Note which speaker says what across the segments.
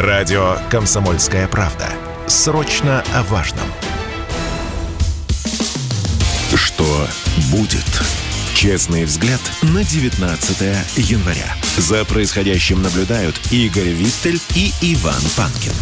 Speaker 1: Радио «Комсомольская правда». Срочно о важном. Что будет? Честный взгляд на 19 января. За происходящим наблюдают Игорь Виттель и Иван Панкин.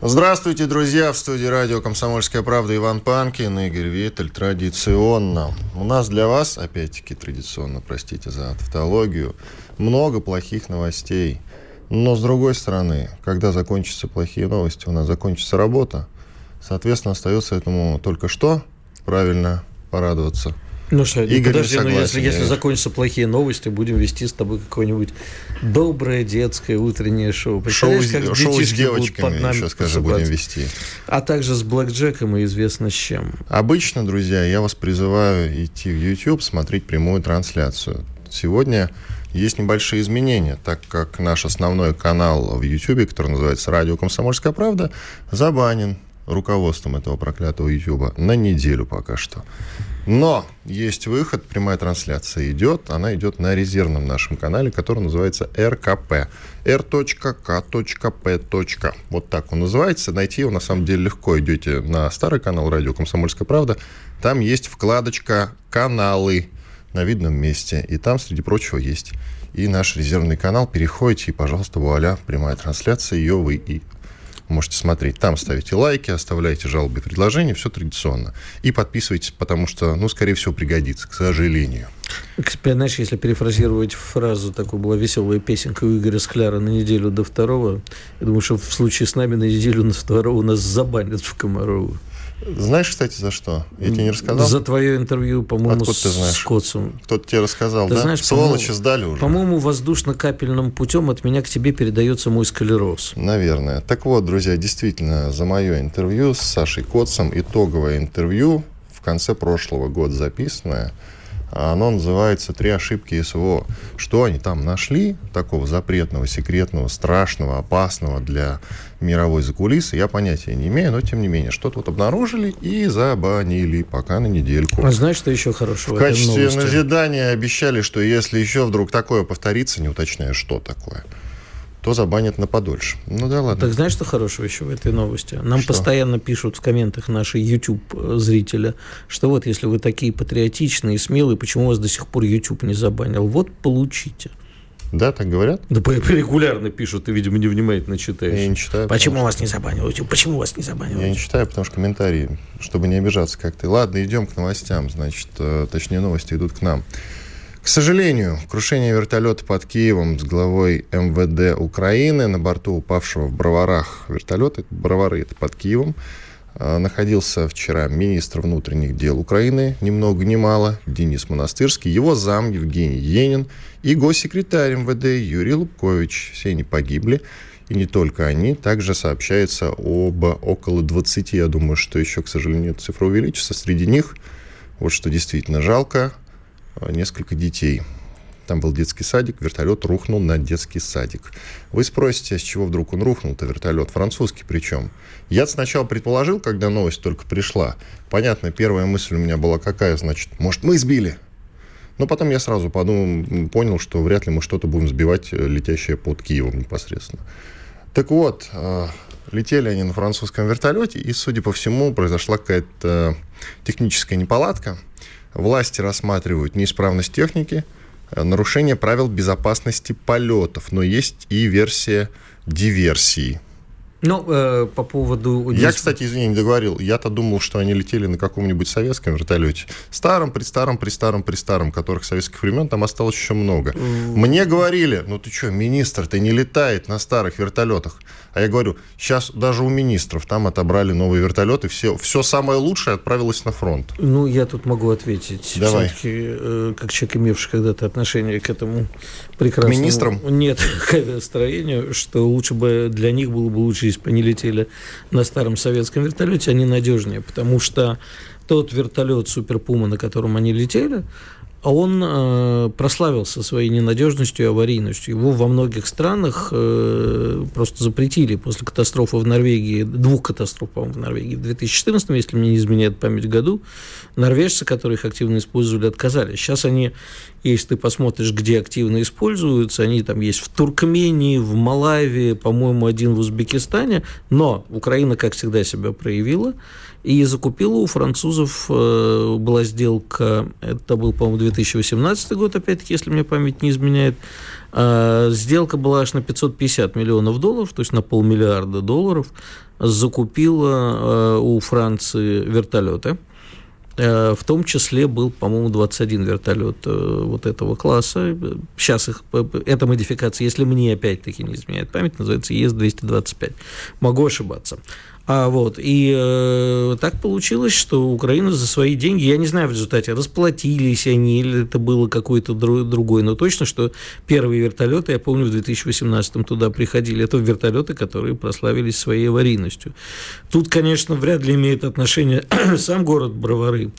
Speaker 2: Здравствуйте, друзья! В студии радио «Комсомольская правда» Иван Панкин, Игорь Виттель. Традиционно. У нас для вас, опять-таки традиционно, простите за тавтологию, много плохих новостей. Но, с другой стороны, когда закончатся плохие новости, у нас закончится работа. Соответственно, остается этому только что правильно порадоваться.
Speaker 3: Ну что,
Speaker 2: Игорь
Speaker 3: подожди, ну если, если закончатся плохие новости, будем вести с тобой какое-нибудь доброе детское утреннее шоу.
Speaker 2: Шоу,
Speaker 3: как
Speaker 2: шоу с девочками
Speaker 3: под нами
Speaker 2: еще, скажи, будем вести.
Speaker 3: А также с блэкджеком и известно с чем.
Speaker 2: Обычно, друзья, я вас призываю идти в YouTube, смотреть прямую трансляцию. Сегодня есть небольшие изменения, так как наш основной канал в YouTube, который называется «Радио Комсомольская правда», забанен руководством этого проклятого YouTube на неделю пока что. Но есть выход, прямая трансляция идет, она идет на резервном нашем канале, который называется РКП. r.k.p. Вот так он называется. Найти его на самом деле легко. Идете на старый канал радио «Комсомольская правда». Там есть вкладочка «Каналы» на видном месте. И там, среди прочего, есть и наш резервный канал. Переходите, и, пожалуйста, вуаля, прямая трансляция, ее вы и можете смотреть. Там ставите лайки, оставляйте жалобы и предложения, все традиционно. И подписывайтесь, потому что, ну, скорее всего, пригодится, к сожалению.
Speaker 3: Знаешь, если перефразировать фразу, такой была веселая песенка у Игоря Скляра на неделю до второго, я думаю, что в случае с нами на неделю на второго нас забанят в Комарову.
Speaker 2: Знаешь, кстати, за что? Я тебе не рассказал?
Speaker 3: За твое интервью, по-моему,
Speaker 2: Откуда ты
Speaker 3: с,
Speaker 2: знаешь?
Speaker 3: с Котцем.
Speaker 2: Кто-то тебе рассказал,
Speaker 3: Ты
Speaker 2: да?
Speaker 3: знаешь,
Speaker 2: Сволочи сдали уже.
Speaker 3: По-моему, воздушно-капельным путем от меня к тебе передается мой склероз.
Speaker 2: Наверное. Так вот, друзья, действительно, за мое интервью с Сашей Котцем, итоговое интервью в конце прошлого года записанное, оно называется «Три ошибки СВО». Что они там нашли такого запретного, секретного, страшного, опасного для мировой закулисы, я понятия не имею, но тем не менее, что-то вот обнаружили и забанили пока на недельку.
Speaker 3: А знаешь, что еще хорошего
Speaker 2: В
Speaker 3: в
Speaker 2: качестве
Speaker 3: новости?
Speaker 2: назидания обещали, что если еще вдруг такое повторится, не уточняя, что такое, то забанят на подольше. Ну да ладно.
Speaker 3: Так знаешь, что хорошего еще в этой новости? Нам
Speaker 2: Что?
Speaker 3: постоянно пишут в комментах наши YouTube-зрители, что вот если вы такие патриотичные и смелые, почему вас до сих пор YouTube не забанил? Вот получите.
Speaker 2: Да, так говорят?
Speaker 3: Да регулярно пишут, ты, видимо, невнимательно читаешь.
Speaker 2: Я не читаю.
Speaker 3: Почему
Speaker 2: потому
Speaker 3: вас не забанил YouTube? Почему вас не забанил
Speaker 2: что- Я не читаю, потому что комментарии, чтобы не обижаться как ты. Ладно, идем к новостям. Значит, э, точнее, новости идут к нам. К сожалению, крушение вертолета под Киевом с главой МВД Украины на борту упавшего в Броварах вертолета, это Бровары, это под Киевом, э, находился вчера министр внутренних дел Украины, ни много ни мало, Денис Монастырский, его зам Евгений Енин и госсекретарь МВД Юрий Лубкович. Все они погибли. И не только они. Также сообщается об около 20, я думаю, что еще, к сожалению, эта цифра увеличится. Среди них, вот что действительно жалко, несколько детей. Там был детский садик, вертолет рухнул на детский садик. Вы спросите, с чего вдруг он рухнул-то, вертолет? Французский причем. Я сначала предположил, когда новость только пришла. Понятно, первая мысль у меня была какая, значит, может, мы сбили? Но потом я сразу подумал, понял, что вряд ли мы что-то будем сбивать, э, летящее под Киевом непосредственно. Так вот, э, летели они на французском вертолете, и, судя по всему, произошла какая-то техническая неполадка. Власти рассматривают неисправность техники, э, нарушение правил безопасности полетов, но есть и версия диверсии.
Speaker 3: Ну, э, по поводу...
Speaker 2: Я, кстати, извини, не договорил. Я-то думал, что они летели на каком-нибудь советском вертолете. Старом, при старом, при старом, при старом, которых советских времен там осталось еще много. Мне говорили, ну ты что, министр-то не летает на старых вертолетах. А я говорю, сейчас даже у министров там отобрали новые вертолеты, все, все самое лучшее отправилось на фронт.
Speaker 3: Ну, я тут могу ответить.
Speaker 2: Давай.
Speaker 3: Все-таки, э, как человек, имевший когда-то отношение к этому прекрасному...
Speaker 2: министрам?
Speaker 3: Нет, к авиастроению, что лучше бы для них было бы лучше, если бы они летели на старом советском вертолете, они надежнее, потому что тот вертолет Супер Пума, на котором они летели, он э, прославился своей ненадежностью и аварийностью. Его во многих странах э, просто запретили после катастрофы в Норвегии, двух катастроф, по-моему, в Норвегии в 2014, если мне не изменяет память году, норвежцы, которые их активно использовали, отказались. Сейчас они, если ты посмотришь, где активно используются, они там есть в Туркмении, в Малайве, по-моему, один в Узбекистане, но Украина, как всегда, себя проявила и закупила у французов, э, была сделка, это был, по-моему, 2018 год, опять-таки, если мне память не изменяет, э, сделка была аж на 550 миллионов долларов, то есть на полмиллиарда долларов, закупила э, у Франции вертолеты, в том числе был, по-моему, 21 вертолет вот этого класса. Сейчас их, эта модификация, если мне опять-таки не изменяет память, называется ЕС-225. Могу ошибаться. А, вот, и э, так получилось, что Украина за свои деньги, я не знаю в результате, расплатились они или это было какой-то дру, другой, но точно, что первые вертолеты, я помню, в 2018 туда приходили, это вертолеты, которые прославились своей аварийностью. Тут, конечно, вряд ли имеет отношение сам город Бровары,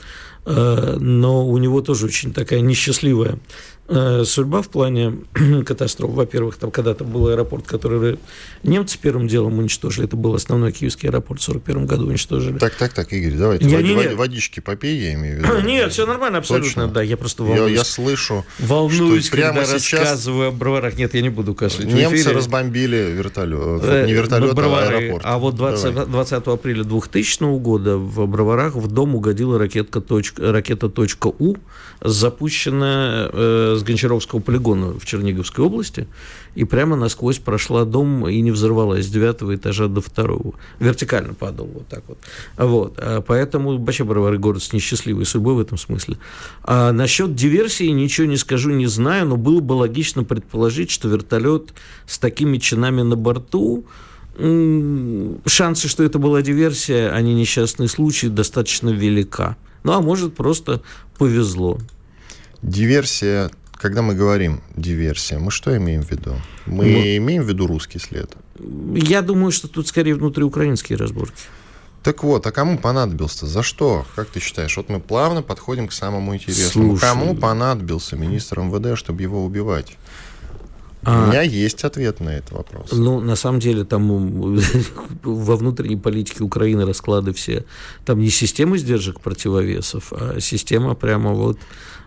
Speaker 3: но у него тоже очень такая несчастливая Э, судьба в плане катастроф. Во-первых, там когда-то был аэропорт, который немцы первым делом уничтожили. Это был основной киевский аэропорт в 1941 году уничтожили.
Speaker 2: Так, так, так, Игорь, давайте
Speaker 3: я,
Speaker 2: вод,
Speaker 3: не,
Speaker 2: вод, водички попей, я имею в виду.
Speaker 3: Нет, все нормально, абсолютно, Точно? да. Я просто волнуюсь.
Speaker 2: Я, я слышу,
Speaker 3: волнуюсь, что прямо когда сейчас рассказываю о броварах. Нет, я не буду кашлять.
Speaker 2: Немцы разбомбили вертолет, э, не вертолет, а аэропорт.
Speaker 3: А вот 20, 20 апреля 2000 года в Броварах в дом угодила ракетка, ракета .у, запущенная э, с Гончаровского полигона в Черниговской области, и прямо насквозь прошла дом и не взорвалась с девятого этажа до второго. Вертикально падал вот так вот. Вот. А поэтому Бровары город с несчастливой судьбой в этом смысле. А насчет диверсии ничего не скажу, не знаю, но было бы логично предположить, что вертолет с такими чинами на борту шансы, что это была диверсия, а не несчастный случай, достаточно велика. Ну, а может, просто повезло.
Speaker 2: Диверсия когда мы говорим диверсия, мы что имеем в виду? Мы ну, имеем в виду русский след?
Speaker 3: Я думаю, что тут скорее внутриукраинские разборки.
Speaker 2: Так вот, а кому понадобился? За что? Как ты считаешь? Вот мы плавно подходим к самому интересному. Слушай, кому понадобился министр МВД, чтобы его убивать? А, У меня есть ответ на этот вопрос.
Speaker 3: Ну, на самом деле, там во внутренней политике Украины расклады все. Там не система сдержек противовесов, а система прямо вот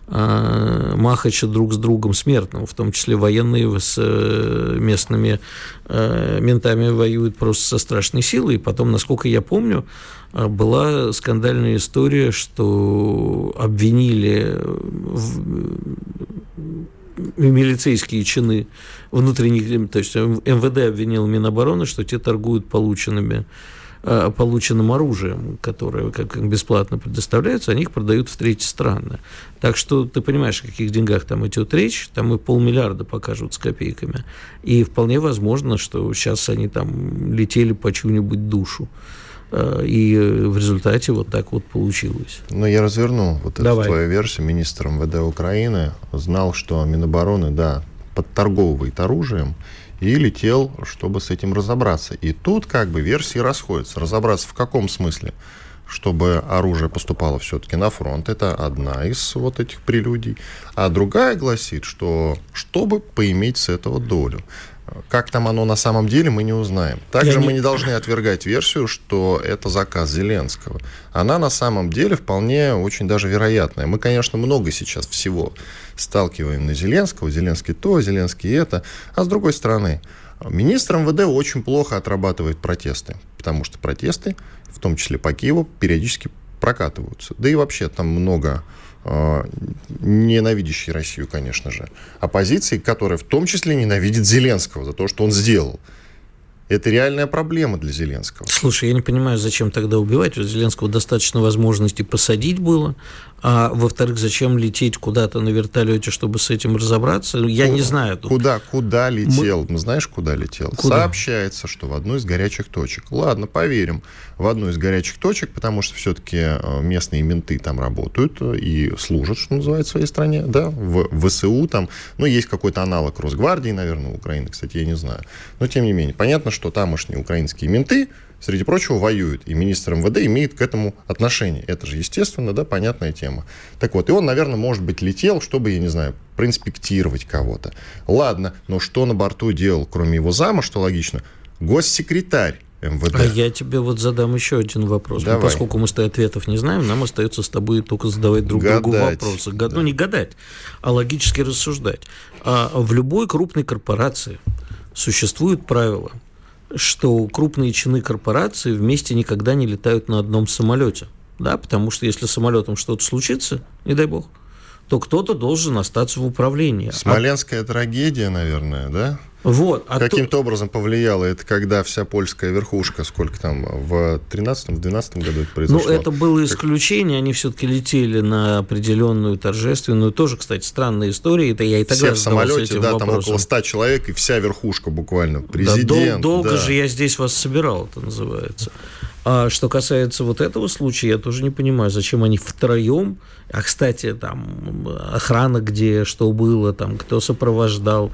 Speaker 3: а, махача друг с другом смертным, в том числе военные с э, местными э, ментами воюют просто со страшной силой. И потом, насколько я помню, а, была скандальная история, что обвинили в милицейские чины внутренних, то есть МВД обвинил Минобороны, что те торгуют полученными Э, полученным оружием, которое как бесплатно предоставляется, они их продают в третьи страны. Так что ты понимаешь, о каких деньгах там идет речь, там и полмиллиарда покажут с копейками. И вполне возможно, что сейчас они там летели по чью-нибудь душу. Э, и в результате вот так вот получилось.
Speaker 2: Ну, я разверну вот эту твою версию. Министр МВД Украины знал, что Минобороны, да, подторговывает оружием, и летел, чтобы с этим разобраться. И тут как бы версии расходятся. Разобраться в каком смысле? чтобы оружие поступало все-таки на фронт. Это одна из вот этих прелюдий. А другая гласит, что чтобы поиметь с этого долю. Как там оно на самом деле, мы не узнаем. Также Я мы не... не должны отвергать версию, что это заказ Зеленского. Она на самом деле вполне очень даже вероятная. Мы, конечно, много сейчас всего сталкиваем на Зеленского. Зеленский то, Зеленский это. А с другой стороны, министр МВД очень плохо отрабатывает протесты, потому что протесты, в том числе по Киеву, периодически прокатываются. Да и вообще там много ненавидящей Россию, конечно же, оппозиции, которая в том числе ненавидит Зеленского за то, что он сделал. Это реальная проблема для Зеленского.
Speaker 3: Слушай, я не понимаю, зачем тогда убивать. У Зеленского достаточно возможностей посадить было. А во-вторых, зачем лететь куда-то на вертолете, чтобы с этим разобраться? Я ну, не знаю.
Speaker 2: Тут. Куда, куда летел? Мы... Ну, знаешь, куда летел? Куда? Сообщается, что в одну из горячих точек. Ладно, поверим. В одну из горячих точек, потому что все-таки э, местные менты там работают и служат, что называется, в своей стране. Да, в ВСУ там, ну, есть какой-то аналог Росгвардии, наверное, Украины, кстати, я не знаю. Но, тем не менее, понятно, что тамошние украинские менты, среди прочего, воюют. И министр МВД имеет к этому отношение. Это же, естественно, да, понятная тема. Так вот, и он, наверное, может быть, летел, чтобы, я не знаю, проинспектировать кого-то. Ладно, но что на борту делал, кроме его зама, что логично, госсекретарь МВД.
Speaker 3: А я тебе вот задам еще один вопрос. Ну, поскольку мы с тобой ответов не знаем, нам остается с тобой только задавать друг гадать. другу вопросы. Да. Ну, не гадать, а логически рассуждать. А в любой крупной корпорации существуют правила, что крупные чины корпорации вместе никогда не летают на одном самолете. Да, потому что если самолетом что-то случится, не дай бог, то кто-то должен остаться в управлении.
Speaker 2: Смоленская а... трагедия, наверное, да?
Speaker 3: Вот.
Speaker 2: А Каким-то то... образом повлияло это, когда вся польская верхушка, сколько там, в 13-12 году это произошло?
Speaker 3: Ну, это было исключение, они все-таки летели на определенную торжественную, тоже, кстати, странная история, это я и тогда
Speaker 2: Все в самолете, да, вопросом. там около 100 человек, и вся верхушка буквально, президент. Да,
Speaker 3: дол- долго да. же я здесь вас собирал, это называется. А что касается вот этого случая, я тоже не понимаю, зачем они втроем, а, кстати, там, охрана где, что было, там, кто сопровождал,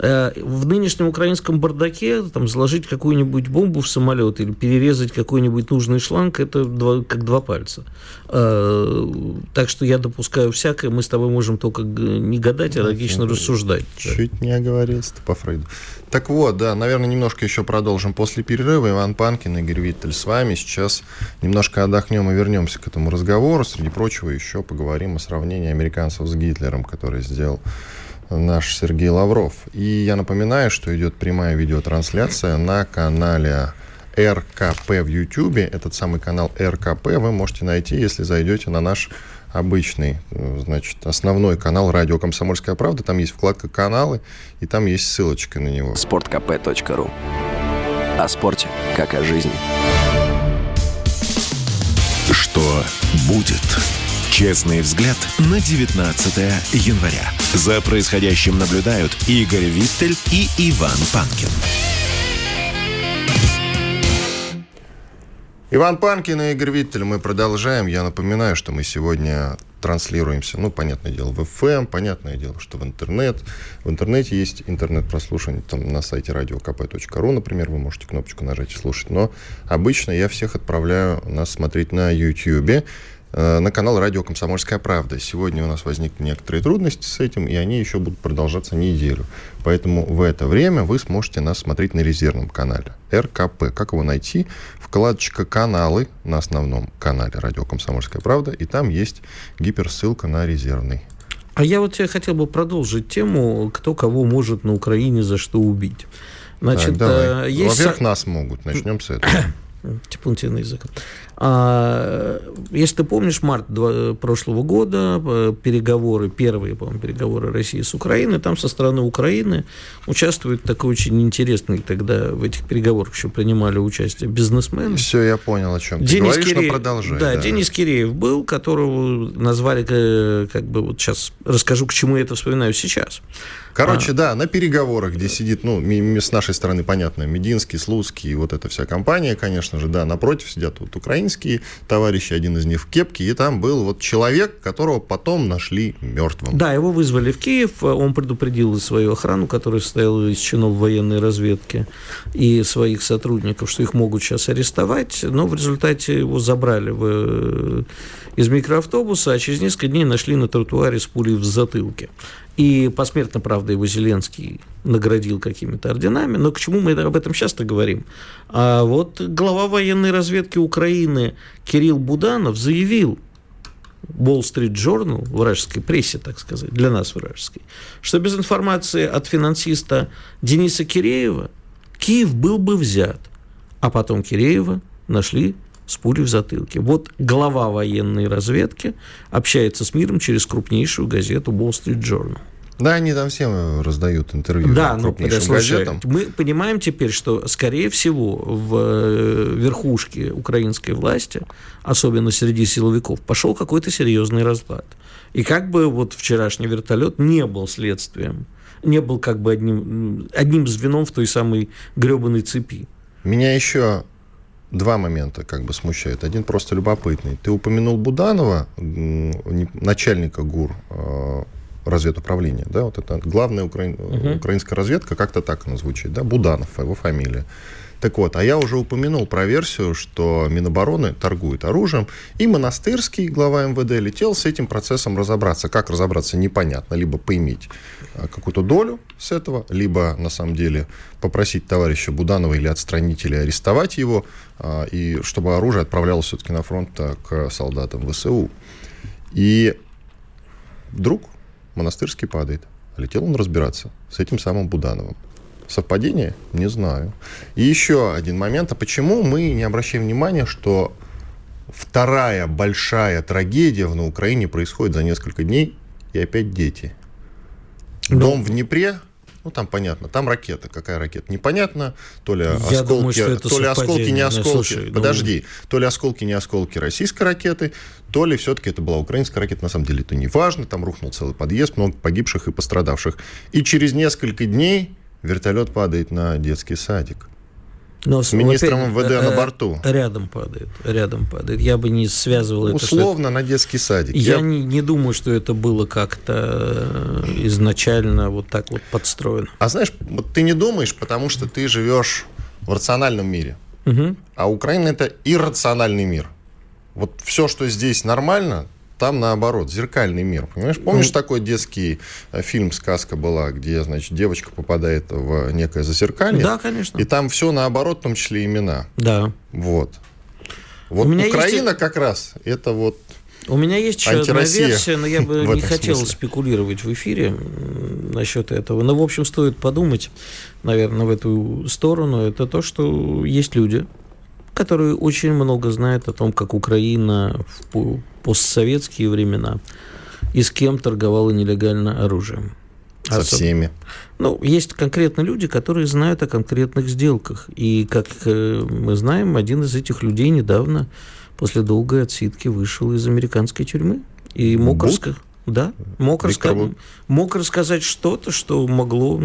Speaker 3: в нынешнем украинском бардаке там, заложить какую-нибудь бомбу в самолет или перерезать какой-нибудь нужный шланг, это два, как два пальца. Э, так что я допускаю всякое, мы с тобой можем только не гадать, а логично рассуждать.
Speaker 2: Чуть не оговорился по Фрейду. Так вот, да, наверное, немножко еще продолжим после перерыва. Иван Панкин, Игорь Виттель с вами. Сейчас немножко отдохнем и вернемся к этому разговору. Среди прочего еще поговорим о сравнении американцев с Гитлером, который сделал наш Сергей Лавров. И я напоминаю, что идет прямая видеотрансляция на канале РКП в YouTube. Этот самый канал РКП вы можете найти, если зайдете на наш обычный, значит, основной канал «Радио Комсомольская правда». Там есть вкладка «Каналы», и там есть ссылочка на него.
Speaker 4: sportkp.ru О спорте, как о жизни.
Speaker 1: Что будет? Честный взгляд на 19 января. За происходящим наблюдают Игорь Виттель и Иван Панкин.
Speaker 2: Иван Панкин и Игорь Виттель. Мы продолжаем. Я напоминаю, что мы сегодня транслируемся, ну, понятное дело, в FM, понятное дело, что в интернет. В интернете есть интернет-прослушивание, там на сайте radiokp.ru, например, вы можете кнопочку нажать и слушать. Но обычно я всех отправляю нас смотреть на YouTube. Э, на канал радио «Комсомольская правда». Сегодня у нас возникли некоторые трудности с этим, и они еще будут продолжаться неделю. Поэтому в это время вы сможете нас смотреть на резервном канале РКП. Как его найти? Вкладочка «Каналы» на основном канале радио «Комсомольская правда», и там есть гиперссылка на резервный.
Speaker 3: А я вот я хотел бы продолжить тему, кто кого может на Украине за что убить.
Speaker 2: Значит, так, давай. Э, есть... Во-первых, нас могут. Начнем с этого.
Speaker 3: Типунтивный язык. А, если ты помнишь, март прошлого года, э, переговоры, первые, по-моему, переговоры России с Украиной, там со стороны Украины участвует такой очень интересный, тогда в этих переговорах еще принимали участие бизнесмены.
Speaker 2: Все, я понял, о чем ты Денис говоришь, Киреев, но продолжай.
Speaker 3: Да, да, Денис Киреев был, которого назвали, э, как бы вот сейчас расскажу, к чему я это вспоминаю сейчас.
Speaker 2: Короче, а. да, на переговорах, где сидит, ну, с нашей стороны, понятно, Мединский, Слуцкий, вот эта вся компания, конечно же, да, напротив сидят вот украинские товарищи, один из них в кепке, и там был вот человек, которого потом нашли мертвым.
Speaker 3: Да, его вызвали в Киев, он предупредил свою охрану, которая состояла из чинов военной разведки и своих сотрудников, что их могут сейчас арестовать, но в результате его забрали в, из микроавтобуса, а через несколько дней нашли на тротуаре с пулей в затылке. И посмертно, правда, его Зеленский наградил какими-то орденами. Но к чему мы об этом часто говорим? А вот глава военной разведки Украины Кирилл Буданов заявил, Wall Street Journal, вражеской прессе, так сказать, для нас вражеской, что без информации от финансиста Дениса Киреева Киев был бы взят, а потом Киреева нашли с пулей в затылке. Вот глава военной разведки общается с миром через крупнейшую газету Wall Street Journal.
Speaker 2: Да, они там всем раздают интервью
Speaker 3: да, ну, слушай, Мы понимаем теперь, что, скорее всего, в э, верхушке украинской власти, особенно среди силовиков, пошел какой-то серьезный разлад. И как бы вот вчерашний вертолет не был следствием, не был как бы одним, одним звеном в той самой гребаной цепи.
Speaker 2: Меня еще два момента как бы смущают. Один просто любопытный. Ты упомянул Буданова, начальника ГУР э, разведуправления, да, вот это главная укра... угу. украинская разведка, как-то так она звучит, да, Буданов, его фамилия. Так вот, а я уже упомянул про версию, что Минобороны торгует оружием, и Монастырский, глава МВД, летел с этим процессом разобраться. Как разобраться, непонятно. Либо поиметь а, какую-то долю с этого, либо, на самом деле, попросить товарища Буданова или отстранить, или арестовать его, а, и чтобы оружие отправлялось все-таки на фронт а, к солдатам ВСУ. И вдруг Монастырский падает. Летел он разбираться с этим самым Будановым. Совпадение? Не знаю. И еще один момент. А почему мы не обращаем внимания, что вторая большая трагедия на Украине происходит за несколько дней, и опять дети? Ну, Дом в Днепре, ну, там понятно, там ракета. Какая ракета? Непонятно. То ли осколки, думаю, то ли осколки, не осколки. Слушай, ну, Подожди. Ну... То ли осколки, не осколки российской ракеты, то ли все-таки это была украинская ракета. На самом деле это не важно. Там рухнул целый подъезд, много погибших и пострадавших. И через несколько дней вертолет падает на детский садик. Но, с министром опять, МВД на э, борту.
Speaker 3: Рядом падает, рядом падает. Я бы не связывал
Speaker 2: это. Условно это... на детский садик.
Speaker 3: Я, Я... Не, не думаю, что это было как-то э, изначально вот так вот подстроено.
Speaker 2: А знаешь, вот ты не думаешь, потому что ты живешь в рациональном мире. Угу. А Украина это иррациональный мир. Вот все, что здесь нормально, там наоборот, зеркальный мир. Понимаешь? Помнишь mm. такой детский э, фильм «Сказка» была, где, значит, девочка попадает в некое зазеркалье?
Speaker 3: Да, конечно.
Speaker 2: И там все наоборот, в том числе имена.
Speaker 3: Да.
Speaker 2: Вот. Вот У меня Украина есть... как раз это вот
Speaker 3: у меня есть еще одна версия, но я бы не хотел смысле. спекулировать в эфире насчет этого. Но, в общем, стоит подумать, наверное, в эту сторону. Это то, что есть люди, которые очень много знают о том, как Украина в постсоветские времена и с кем торговала нелегально оружием.
Speaker 2: Со Особ... всеми.
Speaker 3: Ну, есть конкретно люди, которые знают о конкретных сделках. И, как э, мы знаем, один из этих людей недавно, после долгой отсидки, вышел из американской тюрьмы. И мог, раска... да, мог, раска... мог рассказать что-то, что могло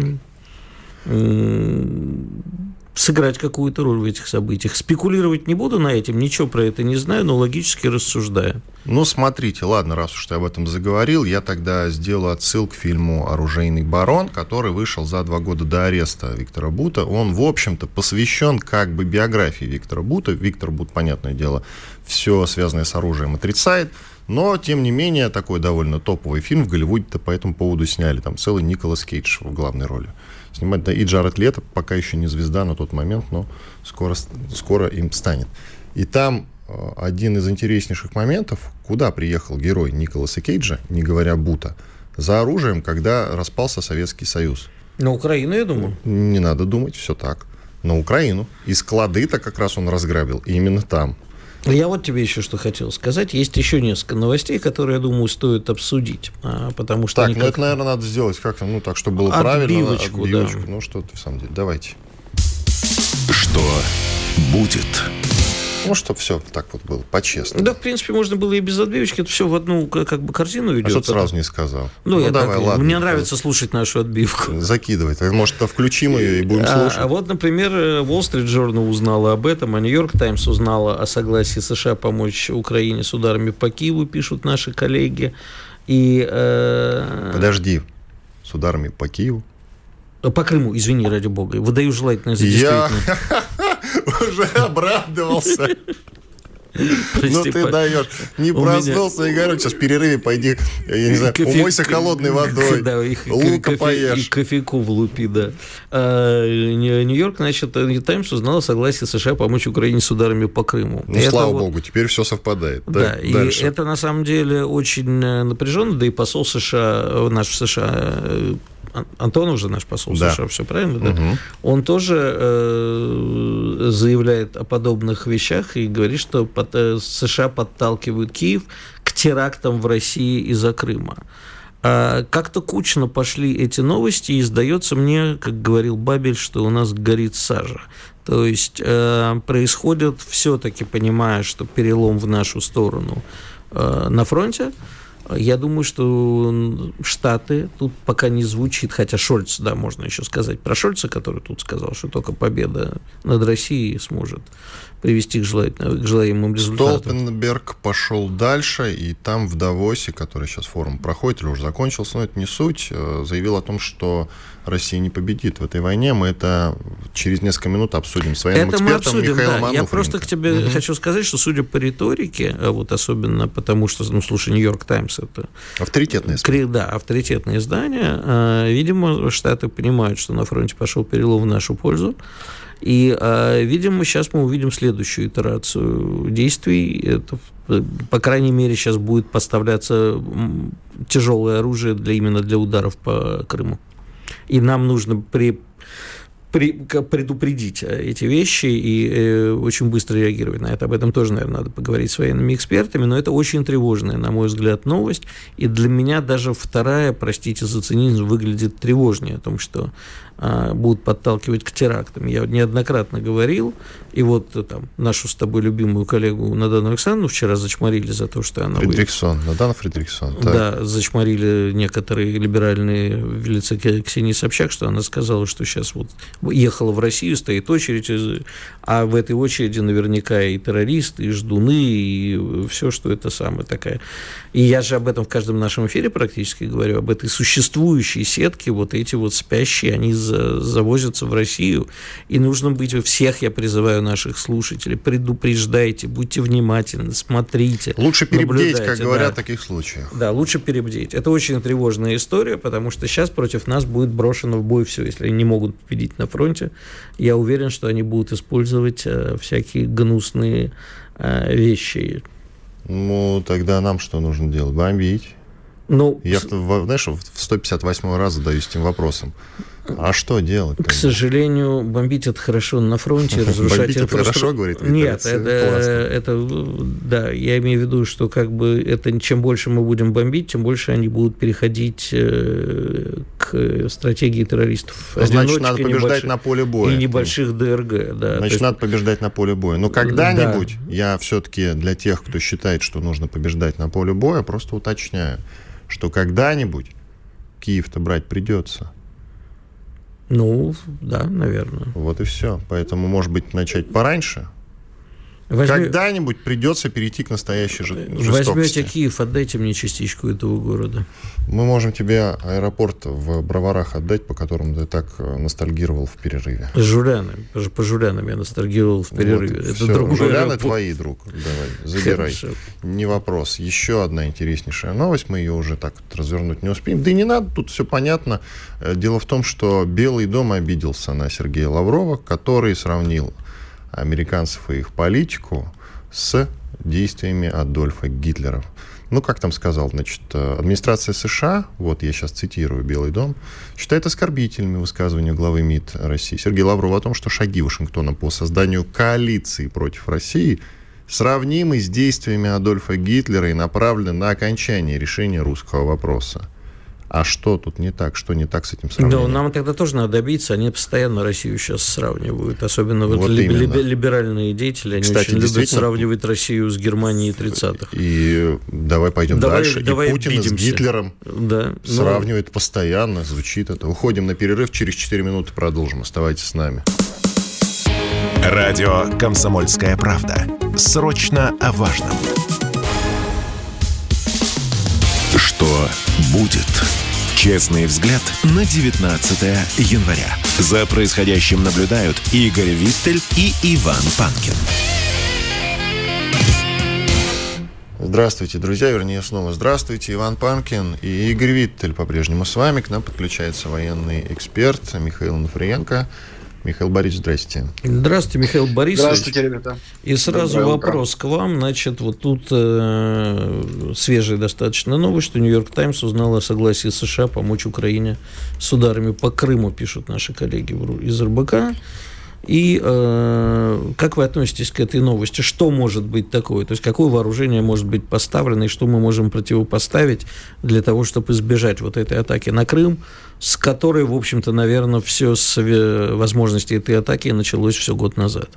Speaker 3: сыграть какую-то роль в этих событиях. Спекулировать не буду на этим, ничего про это не знаю, но логически рассуждаю.
Speaker 2: Ну, смотрите, ладно, раз уж ты об этом заговорил, я тогда сделаю отсыл к фильму «Оружейный барон», который вышел за два года до ареста Виктора Бута. Он, в общем-то, посвящен как бы биографии Виктора Бута. Виктор Бут, понятное дело, все связанное с оружием отрицает, но, тем не менее, такой довольно топовый фильм в Голливуде-то по этому поводу сняли. Там целый Николас Кейдж в главной роли снимать. Да, и Джаред Лето пока еще не звезда на тот момент, но скоро, скоро им станет. И там э, один из интереснейших моментов, куда приехал герой Николаса Кейджа, не говоря Бута, за оружием, когда распался Советский Союз.
Speaker 3: На Украину, я думаю.
Speaker 2: Не надо думать, все так. На Украину. И склады-то как раз он разграбил именно там.
Speaker 3: Я вот тебе еще что хотел сказать. Есть еще несколько новостей, которые, я думаю, стоит обсудить. А, потому что
Speaker 2: так, ну как... это, наверное, надо сделать как-то, ну, так, чтобы было отбивочку, правильно. Отбивочку, да. Ну, что-то, в самом деле. Давайте.
Speaker 1: Что будет?
Speaker 2: Ну, чтобы все так вот было, по-честному.
Speaker 3: Да, в принципе, можно было и без отбивочки. Это все в одну как бы корзину идет. А
Speaker 2: что ты сразу не сказал?
Speaker 3: Ну, ну я давай, так, ладно. Мне нравится слушать нашу отбивку.
Speaker 2: Закидывай. Может, включим ее и будем а, слушать.
Speaker 3: А вот, например, Wall Street Journal узнала об этом, а New York Times узнала о согласии США помочь Украине с ударами по Киеву, пишут наши коллеги. И,
Speaker 2: э... Подожди, с ударами по Киеву?
Speaker 3: По Крыму, извини, ради бога. Выдаю желательное за действительное. Я...
Speaker 2: уже обрадовался. Ну ты даешь. Не проснулся меня... и говорю, сейчас в перерыве пойди, я не знаю, Кофе... умойся холодной водой, да, их, лука кофе... поешь.
Speaker 3: И кофейку влупи, да. А, Нью-Йорк, значит, Таймс узнал согласие США помочь Украине с ударами по Крыму.
Speaker 2: Ну, это слава вот... богу, теперь все совпадает.
Speaker 3: Да, да и это на самом деле очень э, напряженно, да и посол США, наш в США э, Антон уже наш посол да. США, все правильно, да? Угу. Он тоже э, заявляет о подобных вещах и говорит, что под, э, США подталкивают Киев к терактам в России из-за Крыма. А как-то кучно пошли эти новости, и сдается мне, как говорил Бабель, что у нас горит сажа. То есть э, происходит все-таки, понимая, что перелом в нашу сторону э, на фронте, Я думаю, что Штаты тут пока не звучит, хотя Шольц, да, можно еще сказать про Шольца, который тут сказал, что только победа над Россией сможет привести к, желательным, к желаемым результатам.
Speaker 2: Столтенберг пошел дальше, и там в Давосе, который сейчас форум проходит или уже закончился, но это не суть, э, заявил о том, что Россия не победит в этой войне. Мы это через несколько минут обсудим с военным
Speaker 3: это
Speaker 2: экспертом
Speaker 3: мы обсудим,
Speaker 2: Михаилом
Speaker 3: да. Я просто к тебе угу. хочу сказать, что судя по риторике, а вот особенно потому, что, ну, слушай, Нью-Йорк Таймс это...
Speaker 2: Авторитетное
Speaker 3: издание. Да, авторитетное издание. А, видимо, Штаты понимают, что на фронте пошел перелом в нашу пользу. И, а, видимо, сейчас мы увидим следующую итерацию действий. Это, по крайней мере, сейчас будет поставляться тяжелое оружие для, именно для ударов по Крыму. И нам нужно при предупредить э, эти вещи и э, очень быстро реагировать на это. Об этом тоже, наверное, надо поговорить с военными экспертами, но это очень тревожная, на мой взгляд, новость. И для меня даже вторая, простите за цинизм, выглядит тревожнее о том, что будут подталкивать к терактам. Я неоднократно говорил, и вот э, там нашу с тобой любимую коллегу Надану Александровну вчера зачморили за то, что она...
Speaker 2: Фридриксон, вы... Надана Фридриксон.
Speaker 3: Так. Да, зачморили некоторые либеральные в лице Ксении Собчак, что она сказала, что сейчас вот ехала в Россию, стоит очередь, а в этой очереди наверняка и террористы, и ждуны, и все, что это самое такая. И я же об этом в каждом нашем эфире практически говорю, об этой существующей сетке, вот эти вот спящие, они завозятся в Россию, и нужно быть, всех я призываю наших слушателей, предупреждайте, будьте внимательны, смотрите.
Speaker 2: Лучше перебдеть, как говорят да. в таких случаях.
Speaker 3: Да, лучше перебдеть. Это очень тревожная история, потому что сейчас против нас будет брошено в бой все, если они не могут победить на фронте. Я уверен, что они будут использовать э, всякие гнусные э, вещи.
Speaker 2: Ну, тогда нам что нужно делать? Бомбить? Ну, Я, знаешь, в 158 раз задаюсь этим вопросом. А что делать?
Speaker 3: К сожалению, бомбить это хорошо на фронте, разрушать
Speaker 2: бомбить это хорошо, говорит
Speaker 3: Нет, это, это, да, я имею в виду, что как бы это чем больше мы будем бомбить, тем больше они будут переходить э, к стратегии террористов.
Speaker 2: Ну, значит, надо побеждать на поле боя.
Speaker 3: И небольших ДРГ, да.
Speaker 2: Значит, надо побеждать на поле боя. Но когда-нибудь да. я все-таки для тех, кто считает, что нужно побеждать на поле боя, просто уточняю, что когда-нибудь Киев-то брать придется.
Speaker 3: Ну, да, наверное.
Speaker 2: Вот и все. Поэтому, может быть, начать пораньше, Возьми... Когда-нибудь придется перейти к настоящей жестокости.
Speaker 3: Возьмете Киев, отдайте мне частичку этого города.
Speaker 2: Мы можем тебе аэропорт в Броварах отдать, по которому ты так э, ностальгировал в перерыве.
Speaker 3: Жуляны. По Жулянам я ностальгировал в перерыве. Вот,
Speaker 2: Это все. другой Жуляны аэропорт. твои, друг. Давай, забирай. Хорошо. Не вопрос. Еще одна интереснейшая новость. Мы ее уже так вот развернуть не успеем. Да и не надо, тут все понятно. Э, дело в том, что Белый дом обиделся на Сергея Лаврова, который сравнил американцев и их политику с действиями Адольфа Гитлера. Ну, как там сказал, значит, администрация США, вот я сейчас цитирую Белый дом, считает оскорбительными высказывания главы МИД России Сергея Лаврова о том, что шаги Вашингтона по созданию коалиции против России сравнимы с действиями Адольфа Гитлера и направлены на окончание решения русского вопроса. А что тут не так? Что не так с этим сравнением?
Speaker 3: Да, нам тогда тоже надо добиться. Они постоянно Россию сейчас сравнивают. Особенно вот, вот ли, ли, либеральные деятели. Они Кстати, очень любят сравнивать Россию с Германией 30-х.
Speaker 2: И давай пойдем давай, дальше. Давай и Путин обидимся. с Гитлером
Speaker 3: да,
Speaker 2: сравнивает но... постоянно. Звучит это. Уходим на перерыв. Через 4 минуты продолжим. Оставайтесь с нами.
Speaker 1: Радио «Комсомольская правда». Срочно о важном. Что будет? Честный взгляд на 19 января. За происходящим наблюдают Игорь Виттель и Иван Панкин.
Speaker 2: Здравствуйте, друзья, вернее, снова здравствуйте. Иван Панкин и Игорь Виттель по-прежнему с вами. К нам подключается военный эксперт Михаил Нуфриенко. Михаил Борисович, здрасте.
Speaker 3: Здравствуйте, Михаил Борисович.
Speaker 5: Здравствуйте, ребята.
Speaker 3: И сразу Доброе вопрос утро. к вам. Значит, вот тут э, свежая достаточно новость, что Нью-Йорк Таймс узнал о согласии США помочь Украине с ударами по Крыму, пишут наши коллеги из РБК. И э, как вы относитесь к этой новости? Что может быть такое? То есть какое вооружение может быть поставлено и что мы можем противопоставить для того, чтобы избежать вот этой атаки на Крым, с которой, в общем-то, наверное, все с возможности этой атаки началось все год назад?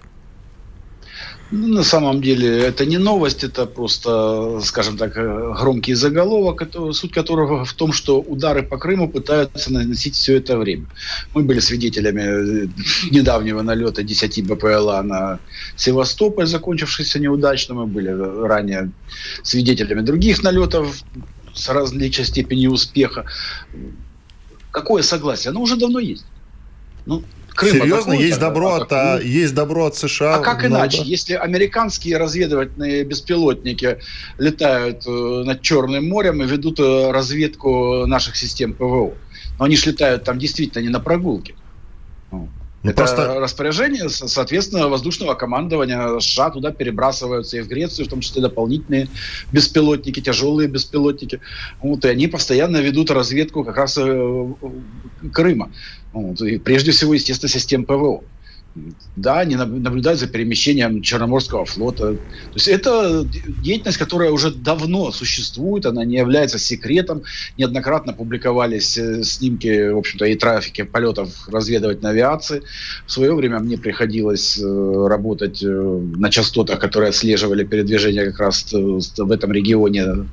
Speaker 5: На самом деле это не новость, это просто, скажем так, э, громкий заголовок, суть которого в том, что удары по Крыму пытаются наносить все это время. Мы были свидетелями э, недавнего налета 10 БПЛА на Севастополь, закончившийся неудачно. Мы были ранее свидетелями других налетов с различной степенью успеха. Какое согласие? Оно уже давно есть.
Speaker 2: Ну, Крым Серьезно, есть добро, от, а, есть добро от США.
Speaker 5: А как иначе? Если американские разведывательные беспилотники летают э, над Черным морем и ведут э, разведку наших систем ПВО, но они же летают там действительно не на прогулке. Ну, это просто... распоряжение, соответственно, воздушного командования США туда перебрасываются и в Грецию, в том числе дополнительные беспилотники, тяжелые беспилотники. Вот, и они постоянно ведут разведку как раз э, Крыма. Вот, и прежде всего, естественно, систем ПВО да, они наблюдают за перемещением Черноморского флота. То есть это деятельность, которая уже давно существует, она не является секретом. Неоднократно публиковались э, снимки, в общем-то, и трафики полетов разведывательной авиации. В свое время мне приходилось э, работать э, на частотах, которые отслеживали передвижение как раз в этом регионе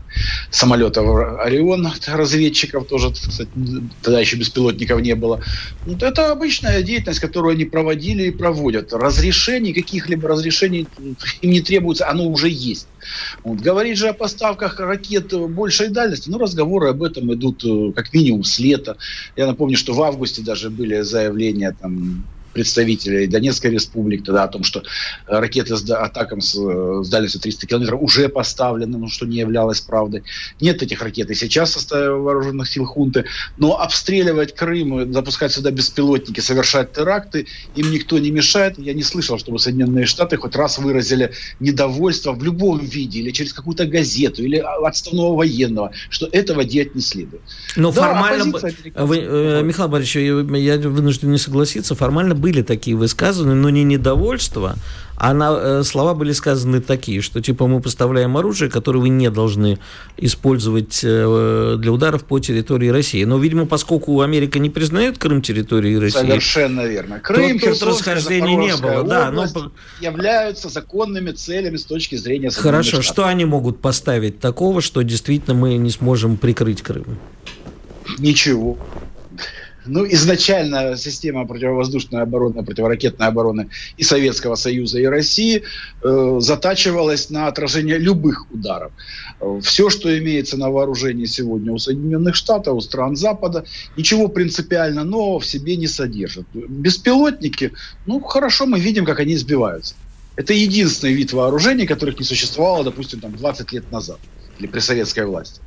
Speaker 5: самолетов «Орион», разведчиков тоже, кстати, тогда еще беспилотников не было. Это обычная деятельность, которую они проводили проводят. Разрешений, каких-либо разрешений им не требуется, оно уже есть. Вот. Говорить же о поставках ракет большей дальности, ну, разговоры об этом идут э, как минимум с лета. Я напомню, что в августе даже были заявления там представителей Донецкой республики тогда о том, что ракеты с атакам с, с дальностью 300 километров уже поставлены, но что не являлось правдой. Нет этих ракет и сейчас в составе вооруженных сил хунты, но обстреливать Крым, запускать сюда беспилотники, совершать теракты, им никто не мешает. Я не слышал, чтобы Соединенные Штаты хоть раз выразили недовольство в любом виде, или через какую-то газету, или отставного военного, что этого делать не следует.
Speaker 3: Но да, формально... Вы, э, Михаил Борисович, я вынужден не согласиться, формально были такие высказаны, но не недовольство, а на, э, слова были сказаны такие, что типа мы поставляем оружие, которое вы не должны использовать э, для ударов по территории России. Но, видимо, поскольку Америка не признает Крым территорией России...
Speaker 5: Совершенно верно. Крым,
Speaker 3: тут, тут расхождений не было. Да, но...
Speaker 5: являются законными целями с точки зрения...
Speaker 3: Хорошо, что они могут поставить такого, что действительно мы не сможем прикрыть Крым?
Speaker 5: Ничего. Ну, изначально система противовоздушной обороны, противоракетной обороны и Советского Союза, и России э, затачивалась на отражение любых ударов. Все, что имеется на вооружении сегодня у Соединенных Штатов, у стран Запада, ничего принципиально нового в себе не содержит. Беспилотники, ну, хорошо, мы видим, как они сбиваются. Это единственный вид вооружений, которых не существовало, допустим, там 20 лет назад или при советской власти.